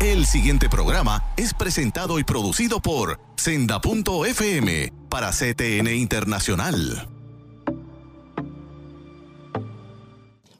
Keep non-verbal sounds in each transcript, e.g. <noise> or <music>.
El siguiente programa es presentado y producido por Senda.fm para CTN Internacional.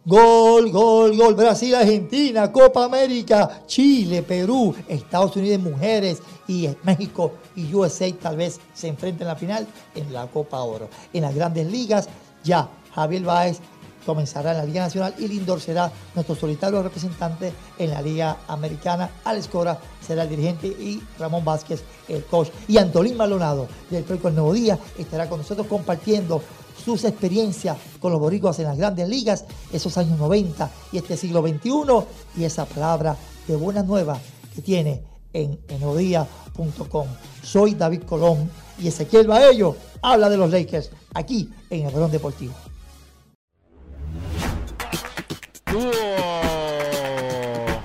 Gol, gol, gol. Brasil, Argentina, Copa América, Chile, Perú, Estados Unidos mujeres y México y USA tal vez se enfrenten en la final en la Copa Oro. En las grandes ligas ya Javier Báez comenzará en la Liga Nacional y Lindor será nuestro solitario representante en la Liga Americana. Alex Cora será el dirigente y Ramón Vázquez el coach. Y Antolín Maldonado del Periódico El Nuevo Día estará con nosotros compartiendo sus experiencias con los boricuas en las grandes ligas, esos años 90 y este siglo XXI, y esa palabra de buena nueva que tiene en enodía.com. Soy David Colón y Ezequiel Baello habla de los Lakers aquí en el Verón Deportivo.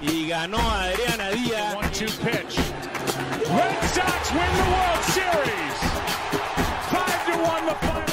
Y ganó Adriana Díaz. One two pitch. Red Sox win the World Series. Five to one the final.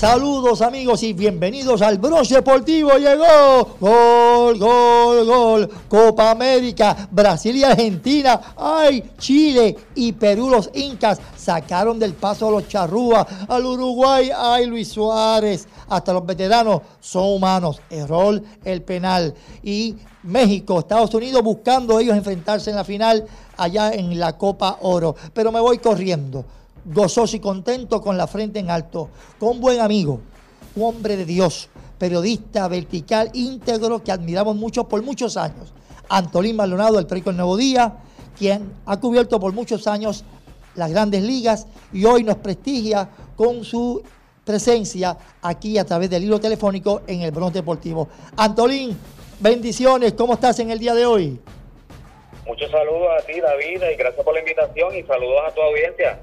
Saludos amigos y bienvenidos al Bronce Deportivo. Llegó gol, gol, gol. Copa América, Brasil y Argentina. Ay, Chile y Perú los Incas sacaron del paso a los charrúas. Al Uruguay, ay, Luis Suárez. Hasta los veteranos son humanos. Error el penal. Y México, Estados Unidos buscando ellos enfrentarse en la final allá en la Copa Oro. Pero me voy corriendo gozoso y contento con la frente en alto, con buen amigo, un hombre de Dios, periodista vertical, íntegro, que admiramos mucho por muchos años. Antolín Maldonado del periódico El Nuevo Día, quien ha cubierto por muchos años las grandes ligas y hoy nos prestigia con su presencia aquí a través del hilo telefónico en el Bronce Deportivo. Antolín, bendiciones, ¿cómo estás en el día de hoy? Muchos saludos a ti, David, y gracias por la invitación y saludos a tu audiencia.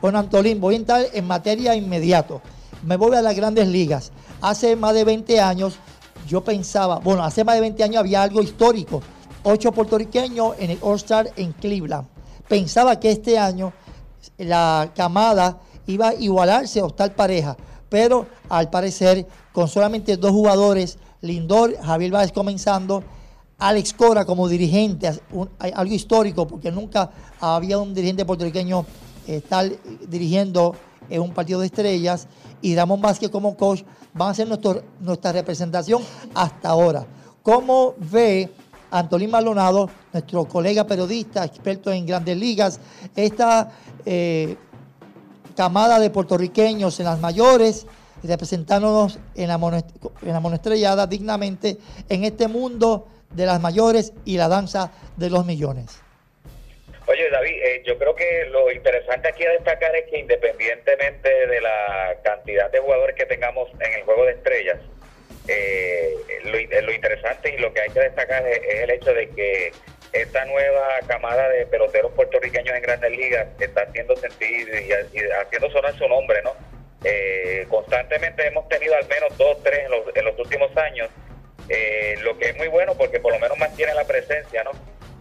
Bueno, Antolín, voy a entrar en materia inmediato. Me voy a las grandes ligas. Hace más de 20 años yo pensaba, bueno, hace más de 20 años había algo histórico. Ocho puertorriqueños en el All-Star en Cleveland. Pensaba que este año la camada iba a igualarse o estar pareja, pero al parecer con solamente dos jugadores, Lindor, Javier Báez comenzando, Alex Cora como dirigente, algo histórico porque nunca había un dirigente puertorriqueño estar dirigiendo en un partido de estrellas y Ramón Vázquez como coach van a ser nuestra representación hasta ahora. ¿Cómo ve Antolín Maldonado, nuestro colega periodista, experto en grandes ligas, esta eh, camada de puertorriqueños en las mayores, representándonos en la, mono, en la monoestrellada dignamente en este mundo de las mayores y la danza de los millones? David, eh, yo creo que lo interesante aquí a destacar es que independientemente de la cantidad de jugadores que tengamos en el juego de estrellas, eh, lo, in- lo interesante y lo que hay que destacar es, el hecho de que esta nueva camada de peloteros puertorriqueños en grandes ligas está haciendo sentir y, y haciendo sonar su nombre, ¿no? Eh, constantemente hemos tenido al menos dos, tres en los, en los últimos años, eh, lo que es muy bueno porque por lo menos mantiene la presencia, ¿no?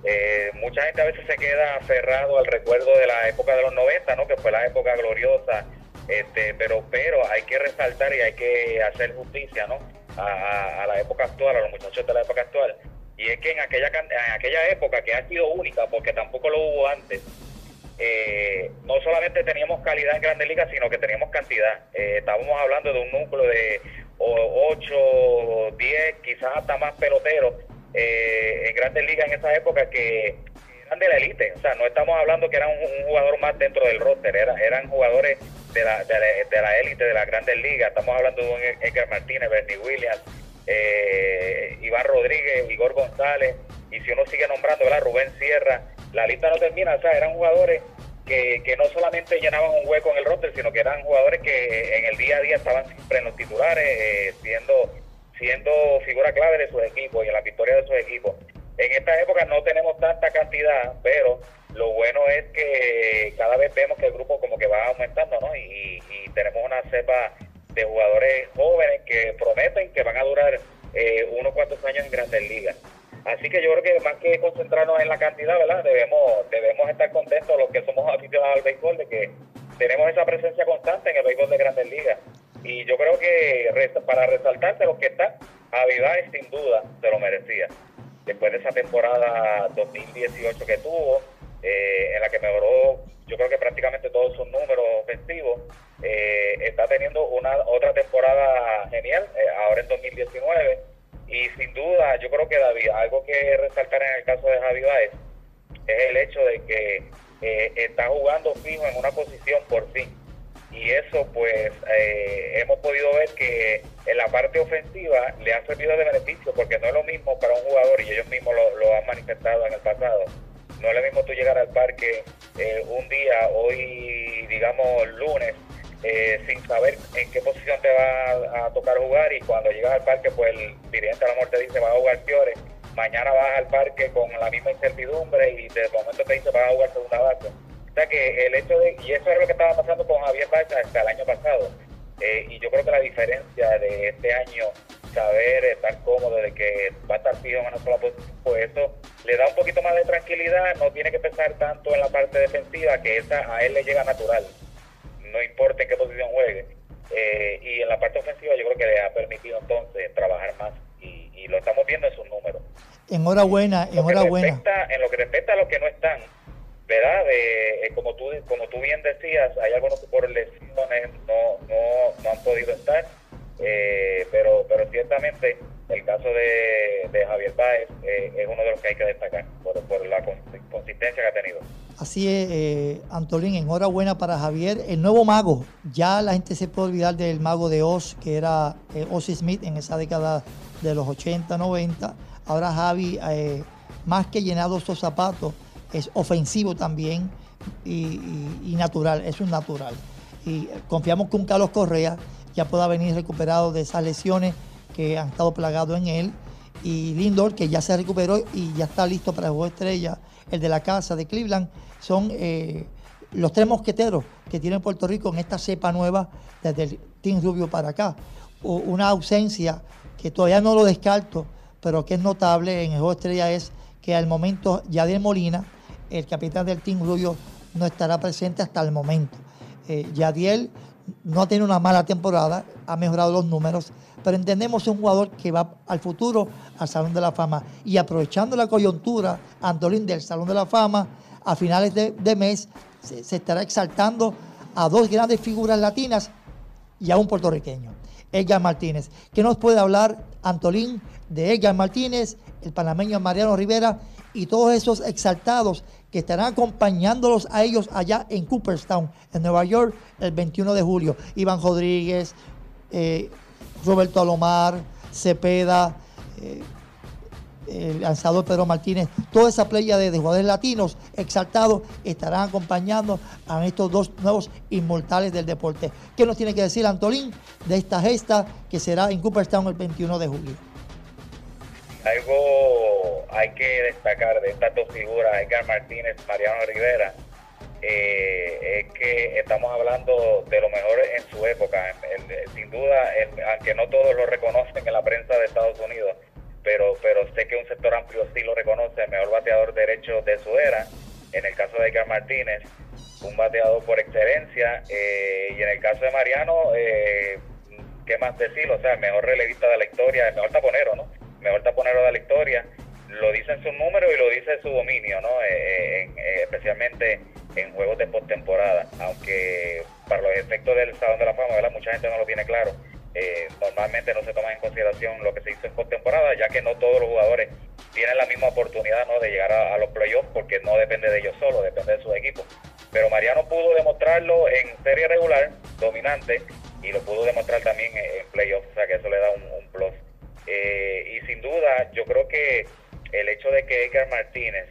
Eh, mucha gente a veces se queda aferrado al recuerdo de la época de los 90, ¿no? Que fue la época gloriosa, este, pero pero hay que resaltar y hay que hacer justicia, ¿no? A, la época actual, a los muchachos de la época actual. Y es que en aquella en aquella época que ha sido única, porque tampoco lo hubo antes, eh, no solamente teníamos calidad en Grandes Ligas, sino que teníamos cantidad. Eh, estábamos hablando de un núcleo de 8, 10, quizás hasta más peloteros eh, en Grandes Ligas en esa época que eran de la élite. O sea, no estamos hablando que eran un, jugador más dentro del roster, era- eran jugadores de la de la- de la élite de las Grandes Ligas. Estamos hablando de un Edgar Martínez, Bernie Williams, eh, Iván Rodríguez, Igor González, y si uno sigue nombrando, ¿verdad? Rubén Sierra, la lista no termina, o sea, eran jugadores que, que no solamente llenaban un hueco en el roster, sino que eran jugadores que en el día a día estaban siempre en los titulares, eh, siendo, siendo figura clave de sus equipos y en la victoria de sus equipos. En esta época no tenemos tanta cantidad, pero lo bueno es que cada vemos que el grupo como que va aumentando, ¿no? Y, y tenemos una cepa de jugadores jóvenes que prometen que van a durar eh, unos cuantos años en grandes ligas. Así que yo creo que más que concentrarnos en la cantidad, ¿verdad? Debemos, debemos estar contentos los que somos aficionados al béisbol de que tenemos esa presencia constante en el béisbol de grandes ligas. Y yo creo que para resaltar de los que están, Avivar sin duda se lo merecía. Después de esa temporada 2018 que tuvo, eh, en la que mejoró yo creo que prácticamente todos sus números ofensivos, eh, está teniendo una otra temporada genial, eh, ahora en 2019. Y sin duda, yo creo que David, algo que resaltar en el caso de Javi Baez es el hecho de que está jugando fijo en una posición por fin. Y eso, pues, eh, hemos podido ver que en la parte ofensiva le ha servido de beneficio, porque no es lo mismo para un jugador, y ellos mismos lo, lo han manifestado en el pasado, no es lo mismo tú llegar al parque eh, un día, hoy, digamos, lunes, eh, sin saber en qué posición te va a, tocar jugar, y cuando llegas al parque, pues el dirigente a mejor te dice, va a jugar Fiores, mañana vas al parque con la misma incertidumbre y de momento te dice, vas a jugar segunda base. O sea que el hecho de, y eso es lo que estaba pasando con Javier Baez hasta el año pasado, eh, y yo creo que la diferencia de este año, saber estar cómodo de que va a estar fijo en una sola posición, pues eso le da un poquito más de tranquilidad, no tiene que pensar tanto en la parte defensiva, que esa a él le llega natural, no importa en qué posición juegue. Eh, y en la parte ofensiva yo creo que le ha permitido entonces trabajar más y, y lo estamos viendo en sus números. Enhorabuena, enhorabuena. en lo que respecta a los que no están, ¿verdad? Eh, como tú como tú bien decías, hay algunos que por lesiones no, no, no han podido estar, eh, pero pero ciertamente el caso de, Javier Báez eh, es uno de los que hay que destacar por, por la cons- consistencia que ha tenido. Así es, eh, Antolín, enhorabuena para Javier. El nuevo mago, ya la gente se puede olvidar del mago de Oz, que era Ozzy Smith en esa década de los 80, 90. Ahora Javi, más que llenado esos zapatos, es ofensivo también y, y- y natural, es un natural. Y confiamos que un Carlos Correa ya pueda venir recuperado de esas lesiones que han estado plagados en él. Y Lindor, que ya se recuperó y ya está listo para el juego estrella, el de la casa de Cleveland, son eh, los tres mosqueteros que tiene Puerto Rico en esta cepa nueva desde el Team Rubio para acá. Una ausencia que todavía no lo descarto, pero que es notable en el juego de estrella es que al momento Yadier Molina, el capitán del Team Rubio, no estará presente hasta el momento. Eh, Yadiel no ha tenido una mala temporada, ha mejorado los números, pero entendemos es un jugador que va al futuro al Salón de la Fama. Y aprovechando la coyuntura, Antolín del Salón de la Fama, a finales de, de mes se, se estará exaltando a dos grandes figuras latinas y a un puertorriqueño, Edgar Martínez. ¿Qué nos puede hablar Antolín de Edgar Martínez, el panameño Mariano Rivera y todos esos exaltados que estarán acompañándolos a ellos allá en Cooperstown, en Nueva York, el 21 de julio? Iván Rodríguez, eh, Roberto Alomar, Cepeda, eh, el lanzador Pedro Martínez, toda esa playa de, jugadores latinos exaltados estarán acompañando a estos dos nuevos inmortales del deporte. ¿Qué nos tiene que decir Antolín de esta gesta que será en Cooperstown el 21 de julio? Algo hay que destacar de estas dos figuras, Edgar Martínez, Mariano Rivera, eh, es que estamos hablando de lo mejor en su época. Sin duda, el- aunque no todos lo reconocen en la prensa de Estados Unidos, pero, pero sé que un sector amplio sí lo reconoce, el mejor bateador derecho de su era. En el caso de Edgar Martínez, un bateador por excelencia. eh, y en el caso de Mariano, eh, ¿qué más decir? O sea, el mejor relevista de la historia, el mejor taponero, ¿no? Mejor taponero de la historia. Lo dicen sus números y lo dice su dominio, ¿no? Eh, en- eh, especialmente en juegos de postemporada. Aunque para los efectos del Salón de la Fama, ¿verdad? Mucha gente no lo tiene claro. Eh, normalmente no se toma en consideración lo que se hizo en postemporada, ya que no todos los jugadores tienen la misma oportunidad ¿no? de llegar a, a los playoffs porque no depende de ellos solo, depende de sus equipos. Pero Mariano pudo demostrarlo en serie regular, dominante, y lo pudo demostrar también en, en playoffs, o sea que eso le da un, un plus. Eh, y sin duda, yo creo que el hecho de que Edgar Martínez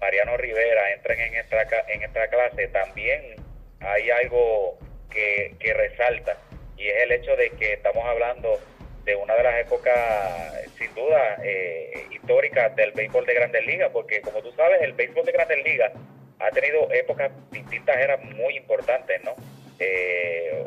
Mariano Rivera entren en esta, en esta clase, también hay algo que, que resalta y es el hecho de que estamos hablando de una de las épocas, sin duda, eh, históricas del béisbol de grandes ligas, porque como tú sabes, el béisbol de grandes ligas ha tenido épocas distintas, eran muy importantes, ¿no? Eh,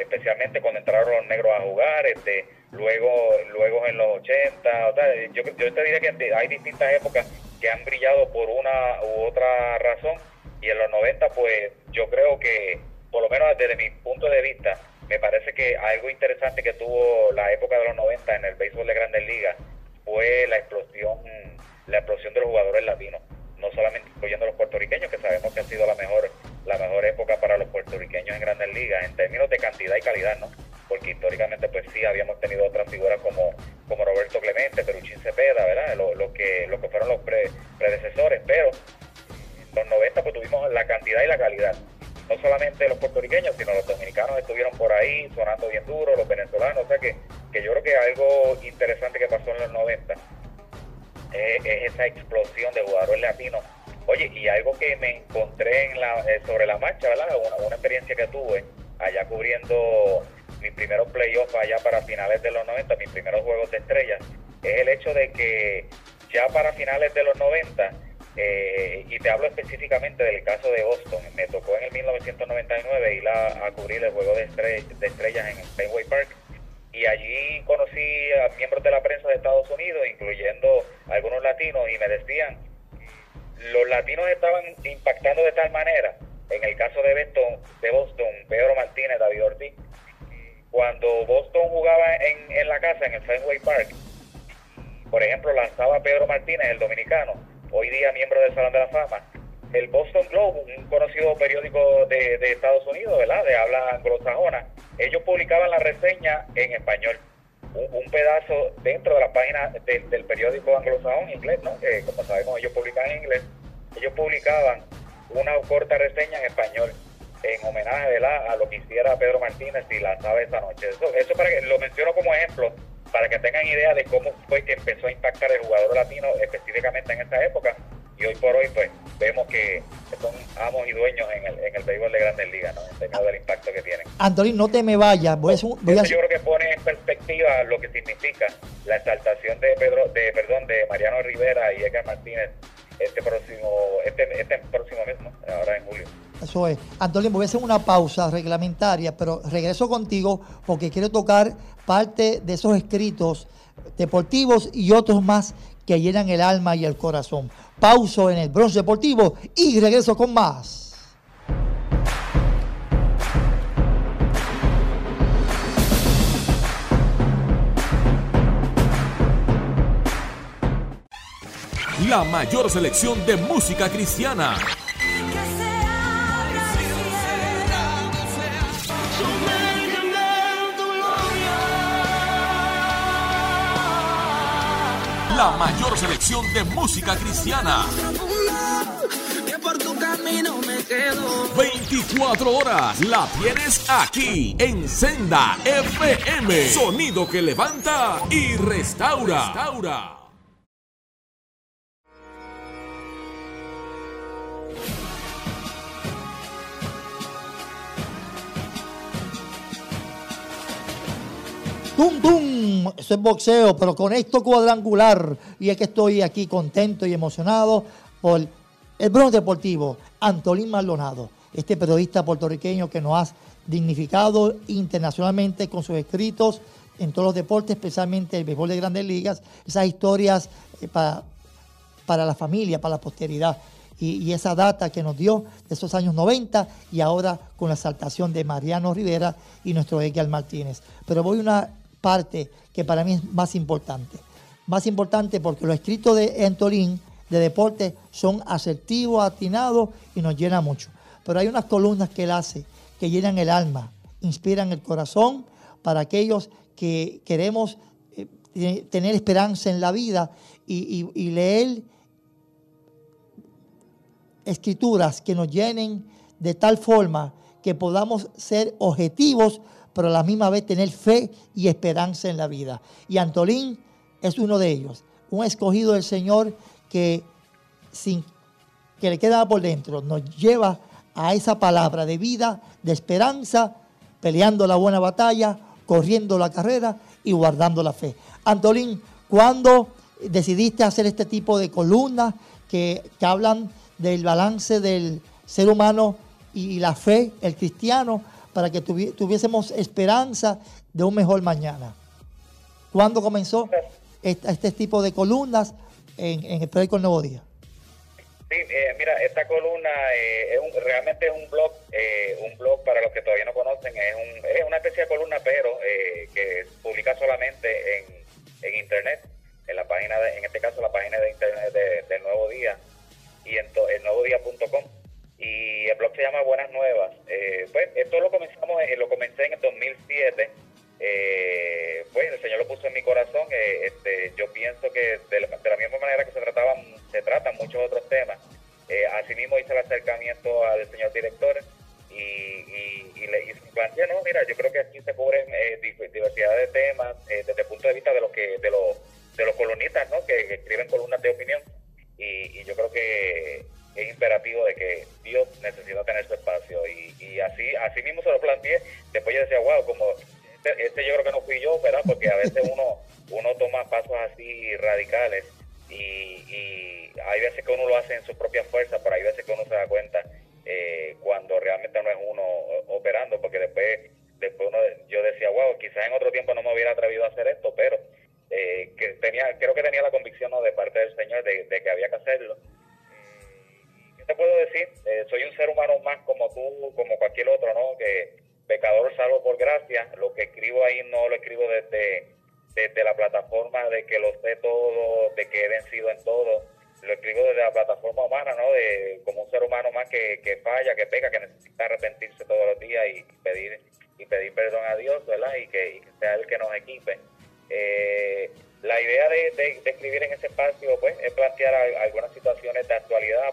especialmente cuando entraron los negros a jugar, este, luego, luego en los 80, o sea, yo, yo te diría que hay distintas épocas que han brillado por una u otra razón y en los 90 pues yo creo que por lo menos desde mi punto de vista me parece que algo interesante que tuvo la época de los 90 en el béisbol de Grandes Ligas fue la explosión la explosión de los jugadores latinos no solamente incluyendo los puertorriqueños que sabemos que ha sido la mejor la mejor época para los puertorriqueños en Grandes Ligas en términos de cantidad y calidad no porque históricamente pues sí habíamos tenido otras figuras como, como Roberto Clemente, Peruchín Cepeda, ¿verdad? Lo, que, lo que fueron los predecesores, pero en los 90 pues tuvimos la cantidad y la calidad. No solamente los puertorriqueños, sino los dominicanos estuvieron por ahí sonando bien duro, los venezolanos, o sea que, que yo creo que algo interesante que pasó en los 90 es, esa explosión de jugadores latinos. Oye, y algo que me encontré en la, eh, sobre la marcha, ¿verdad? Una, una experiencia que tuve allá cubriendo mis primeros playoffs allá para finales de los 90, mis primeros juegos de estrellas, es el hecho de que ya para finales de los 90, eh, y te hablo específicamente del caso de Boston, me tocó en el 1999 ir a, cubrir el juego de, de estrellas en Fenway Park, y allí conocí a miembros de la prensa de Estados Unidos, incluyendo algunos latinos, y me decían, los latinos estaban impactando de tal manera, en el caso de Boston, de Boston Pedro Martínez, David Ortiz, cuando Boston jugaba en, en la casa, en el Fenway Park, por ejemplo, lanzaba Pedro Martínez, el dominicano, hoy día miembro del Salón de la Fama, el Boston Globe, un conocido periódico de, Estados Unidos, ¿verdad? De habla anglosajona, ellos publicaban la reseña en español. Un, pedazo dentro de la página del periódico anglosajón inglés, ¿no? Que como sabemos ellos publican en inglés. Ellos publicaban una corta reseña en español en homenaje a lo que hiciera Pedro Martínez y lanzaba esa noche. Eso, eso para que lo menciono como ejemplo para que tengan idea de cómo fue que empezó a impactar el jugador latino específicamente en esa época y hoy por hoy pues vemos que son amos y dueños en el, en el béisbol de grandes ligas, ¿no? en términos del impacto que tienen. Antonio, no te me vayas. Voy a, Yo creo que pone en perspectiva lo que significa la exaltación de Pedro, de perdón, de Mariano Rivera y Edgar Martínez este próximo, este, este próximo mes, ahora en julio. Eso es. Antonio, voy a hacer una pausa reglamentaria, pero regreso contigo porque quiero tocar parte de esos escritos deportivos y otros más que llenan el alma y el corazón. Pauso en el bronce deportivo y regreso con más. La mayor selección de música cristiana la mayor selección de música cristiana. 24 horas la tienes aquí en Senda FM. Sonido que levanta y restaura. restaura. ¡Tum, tum! Eso es boxeo, pero con esto cuadrangular. Y es que estoy aquí contento y emocionado por el bronce deportivo, Antolín Maldonado, este periodista puertorriqueño que nos ha dignificado internacionalmente con sus escritos en todos los deportes, especialmente el béisbol de grandes ligas, esas historias eh, para, para la familia, para la posteridad. Y, esa data que nos dio de esos años 90 y ahora con la exaltación de Mariano Rivera y nuestro Edgar Martínez. Pero voy una parte que para mí es más importante. Más importante porque los escritos de Antolín de deporte son asertivos, atinados y nos llena mucho. Pero hay unas columnas que él hace que llenan el alma, inspiran el corazón para aquellos que queremos eh, tener esperanza en la vida y, y leer escrituras que nos llenen de tal forma que podamos ser objetivos pero a la misma vez tener fe y esperanza en la vida. Y Antolín es uno de ellos, un escogido del Señor que sin que le queda por dentro nos lleva a esa palabra de vida, de esperanza, peleando la buena batalla, corriendo la carrera y guardando la fe. Antolín, ¿cuándo decidiste hacer este tipo de columnas que, que hablan del balance del ser humano y la fe, el cristiano, para que tuvi- tuviésemos esperanza de un mejor mañana. ¿Cuándo comenzó esta- este tipo de columnas en, en el periódico El Nuevo Día? Sí, eh, mira, esta columna eh, es un- realmente es un blog,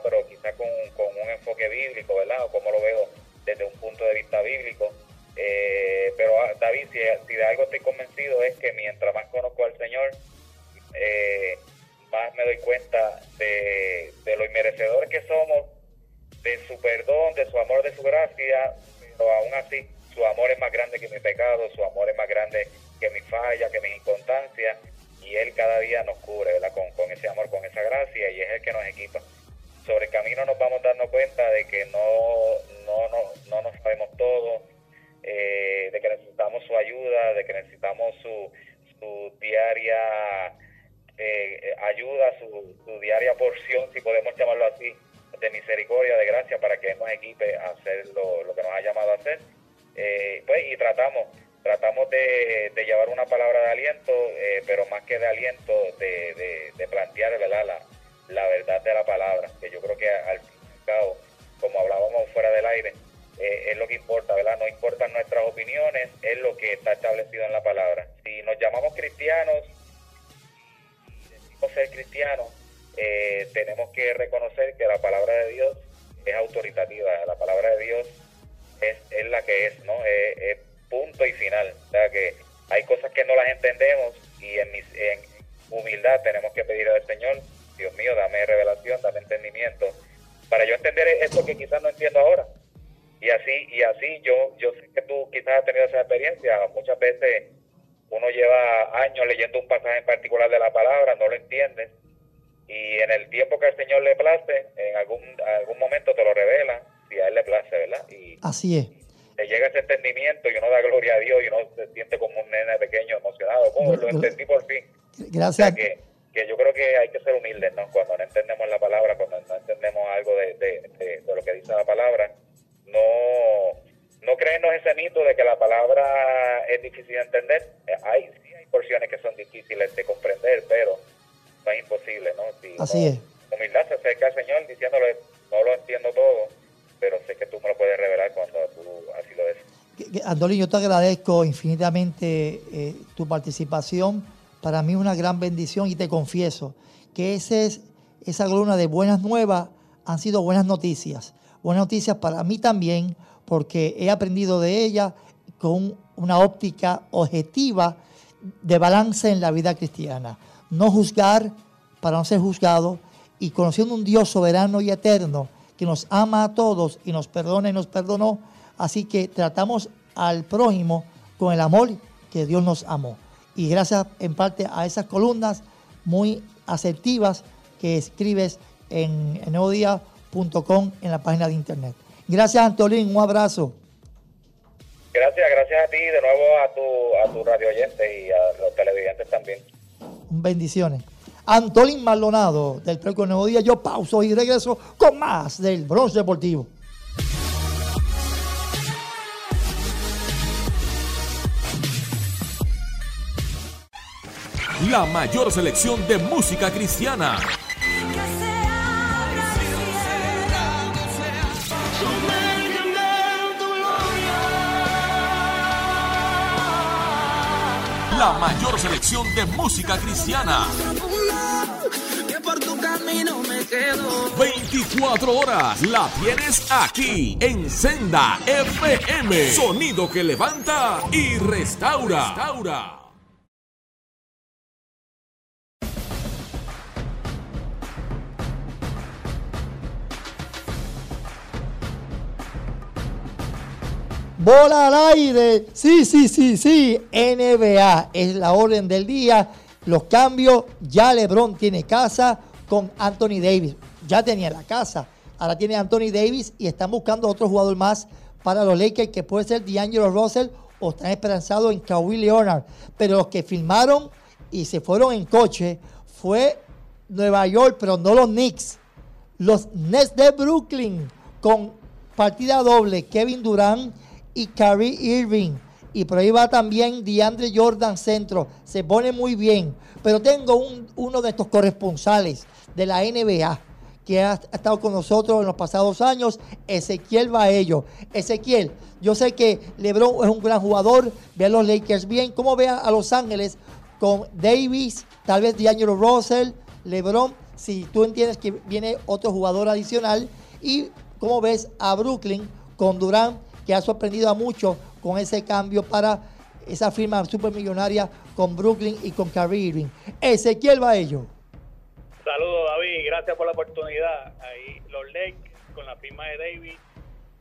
pero quizá con, con un enfoque bíblico, ¿verdad? O como lo veo tratamos, tratamos de, llevar una palabra de aliento, eh, pero más que de aliento, de, plantear. La, verdad de la palabra, que yo creo que al fin y al cabo, como hablábamos fuera del aire, eh, es lo que importa, ¿verdad? No importan nuestras opiniones, es lo que está establecido en la palabra. Si nos llamamos cristianos, y decimos ser cristianos, eh, tenemos que reconocer que la palabra de Dios es autoritativa, la palabra de Dios es, es la que es, ¿no? Punto y final. O sea que hay cosas que no las entendemos y en, mis, en humildad tenemos que pedir al Señor, Dios mío, dame revelación, dame entendimiento, para yo entender esto que quizás no entiendo ahora. Y así, y así yo, yo sé que tú quizás has tenido esa experiencia, muchas veces uno lleva años leyendo un pasaje en particular de la palabra, no lo entiendes, y en el tiempo que al Señor le place, en algún, algún momento te lo revela, si a Él le place, ¿verdad? Y Así es. Te llega ese entendimiento y uno da gloria a Dios y uno se siente como un nene pequeño emocionado. Oh, lo entendí por fin. O sea Gracias. que, que yo creo que hay que ser humildes, ¿no? Cuando no entendemos la palabra, cuando no entendemos algo de, de, de- de lo que dice la palabra, no, no creernos ese mito de que la palabra es difícil de entender. Hay, sí hay porciones que son difíciles de comprender, pero no es imposible, ¿no? Si Así uno- es. Humildad se acerca al Señor diciéndole, no lo entiendo todo, pero sé que tú me lo puedes revelar cuando tú así lo que, Andolín, yo te agradezco infinitamente eh, tu participación. Para mí es una gran bendición y te confieso que ese es, esa columna de buenas nuevas han sido buenas noticias. Buenas noticias para mí también porque he aprendido de ella con una óptica objetiva de balance en la vida cristiana. No juzgar para no ser juzgado y conociendo un Dios soberano y eterno que nos ama a todos y nos perdona y nos perdonó. Así que tratamos al prójimo con el amor que Dios nos amó. Y gracias en parte a esas columnas muy asertivas que escribes en, en en la página de internet. Gracias, Antolín. Un abrazo. Gracias, gracias a ti de nuevo a tu, a tu radio oyente y a los televidentes también. Bendiciones. Antolín Maldonado del Preco Nuevo Día. Yo pauso y regreso con más del Bronce Deportivo. La mayor selección de música cristiana. La mayor selección de música cristiana. 24 horas la tienes aquí en Senda FM. Sonido que levanta y restaura. restaura. Bola al aire. Sí, sí, sí, sí. NBA es la orden del día. Los cambios. Ya LeBron tiene casa con Anthony Davis. Ya tenía la casa. Ahora tiene Anthony Davis y están buscando otro jugador más para los Lakers que puede ser D'Angelo Russell o están esperanzados en Kawhi Leonard. Pero los que firmaron y se fueron en coche fue Nueva York, pero no los Knicks. Los Nets de Brooklyn con partida doble. Kevin Durant y Kyrie Irving. Y por ahí va también DeAndre Jordan Centro. Se pone muy bien. Pero tengo uno de estos corresponsales de la NBA que ha, estado con nosotros en los pasados años, Ezequiel Baello. Ezequiel, yo sé que LeBron es un gran jugador, ve a los Lakers bien. ¿Cómo ve a Los Ángeles con Davis, tal vez D'Angelo Russell, LeBron? Si tú entiendes que viene otro jugador adicional. ¿Y cómo ves a Brooklyn con Durant que ha sorprendido a muchos con ese cambio para esa firma supermillonaria con Brooklyn y con Kyrie Irving. Ezequiel Baello. Saludos David, gracias por la oportunidad. Ahí los Lakers con la firma de David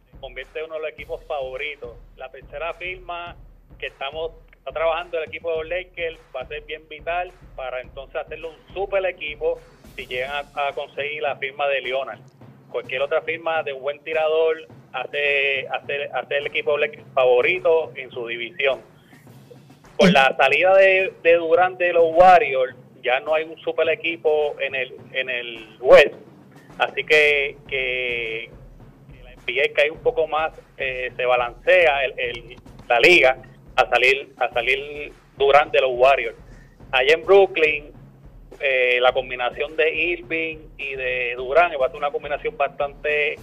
se convierte en uno de los equipos favoritos. La tercera firma que estamos está trabajando el equipo de los Lakers va a ser bien vital para entonces hacerlo un super equipo si llegan a, a conseguir la firma de Leonard. Cualquier otra firma de un buen tirador hace, hace, hace el equipo favorito en su división. Con la salida de, de Durant de los Warriors, ya no hay un super equipo en el, en el West. Así que, que, la NBA cae un poco más, eh, se balancea el, la liga a salir, a salir Durant de los Warriors. Allá en Brooklyn, eh, la combinación de Irving y de Durant va a ser una combinación bastante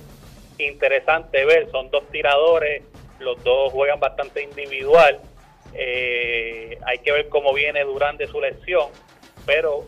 interesante ver. Son dos tiradores, los dos juegan bastante individual. Eh, hay que ver cómo viene durante su lesión, pero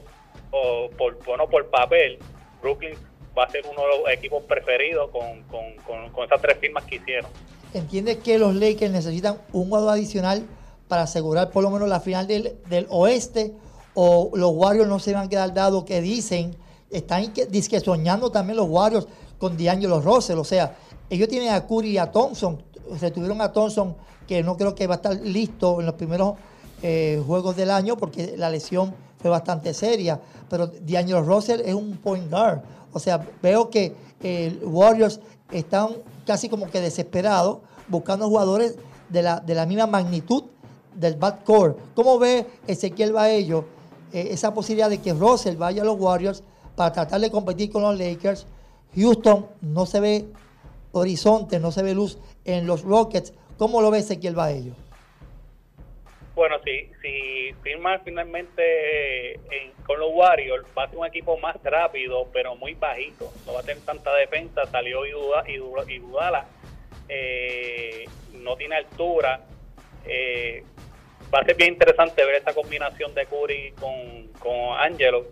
por, bueno, por papel, Brooklyn va a ser uno de los equipos preferidos con, con, esas tres firmas que hicieron. ¿Entiendes que los Lakers necesitan un jugador adicional para asegurar por lo menos la final del, del oeste? ¿O los Warriors no se van a quedar dados que dicen, están que, soñando también los Warriors con D'Angelo Russell. O sea, ellos tienen a Curry y a Thompson. Retuvieron a Thompson, que no creo que va a estar listo en los primeros eh, juegos del año porque la lesión fue bastante seria. Pero D'Angelo Russell es un point guard. O sea, veo que eh, Warriors están casi como que desesperados buscando jugadores de la, de la misma magnitud del backcourt. ¿Cómo ve Ezequiel Baello eh, esa posibilidad de que Russell vaya a los Warriors para tratar de competir con los Lakers Houston no se ve horizonte, no se ve luz en los Rockets. ¿Cómo lo ve Ezequiel Baello? Bueno, si, si firma finalmente con los Warriors, va a ser un equipo más rápido, pero muy bajito. No va a tener tanta defensa. Salió y Dudala. Eh, no tiene altura. Eh, va a ser bien interesante ver esta combinación de Curry con, con Angelo.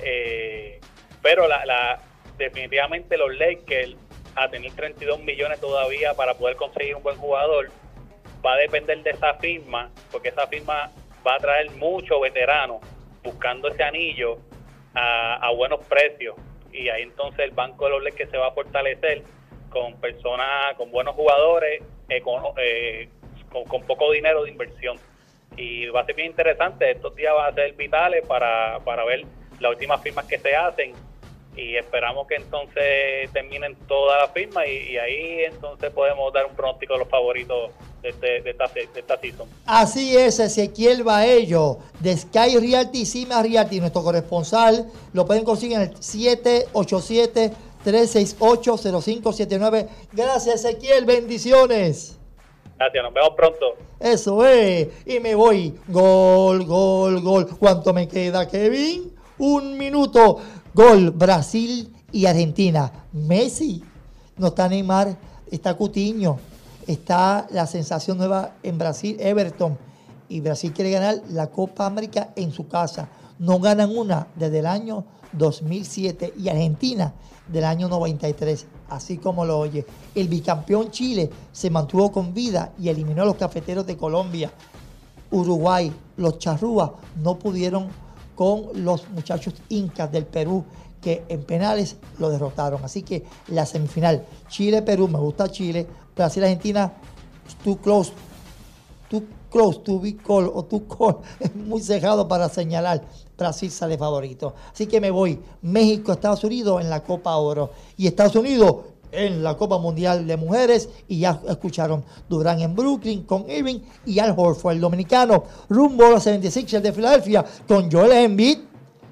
Eh, pero la, definitivamente los Lakers a tener 32 millones todavía para poder conseguir un buen jugador va a depender de esa firma, porque esa firma va a traer muchos veteranos buscando ese anillo a, buenos precios. Y ahí entonces el banco de los Lakers se va a fortalecer con personas, con buenos jugadores, eh, con, con, poco dinero de inversión. Y va a ser bien interesante, estos días van a ser vitales para, para ver las últimas firmas que se hacen. Y esperamos que entonces terminen toda la firma y, y ahí entonces podemos dar un pronóstico de los favoritos de, este, de, esta, de esta season. Así es, Ezequiel Baello de Sky Realty, Cima Realty, nuestro corresponsal. Lo pueden conseguir en el 787-368-0579. Gracias, Ezequiel. Bendiciones. Gracias, nos vemos pronto. Eso es. Y me voy. Gol, gol, gol. ¿Cuánto me queda, Kevin? Un minuto. Gol, Brasil y Argentina. Messi. No está Neymar, está Cutiño. Está la sensación nueva en Brasil, Everton. Y Brasil quiere ganar la Copa América en su casa. No ganan una desde el año 2007 y Argentina del año 93, así como lo oye. El bicampeón Chile se mantuvo con vida y eliminó a los cafeteros de Colombia. Uruguay, los charrúas no pudieron con los muchachos incas del Perú que en penales lo derrotaron. Así que la semifinal Chile-Perú, me gusta Chile, Brasil-Argentina, too close, too close to be call o too call, es <laughs> muy cejado para señalar. Brasil sale favorito. Así que me voy. México, Estados Unidos en la Copa Oro. Y Estados Unidos en la Copa Mundial de Mujeres. Y ya escucharon Durán en Brooklyn con Irving y Al Horford, el dominicano. Rumbo a los 76ers de Filadelfia con Joel Embiid.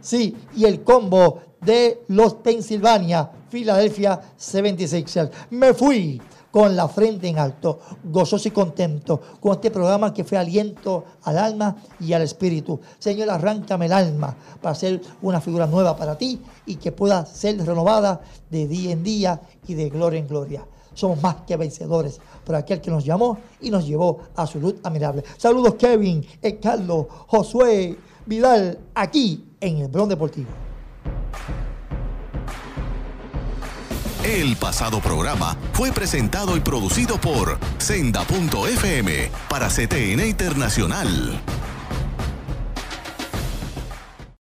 Sí, y el combo de los Pennsylvania, Philadelphia 76ers. Me fui con la frente en alto, gozoso y contento con este programa que fue aliento al alma y al espíritu. Señor, arráncame el alma para ser una figura nueva para ti y que pueda ser renovada de día en día y de gloria en gloria. Somos más que vencedores por aquel que nos llamó y nos llevó a su luz admirable. Saludos Kevin, Carlos, Josué, Vidal, aquí en el Bron Deportivo. El pasado programa fue presentado y producido por Senda.fm para CTN Internacional.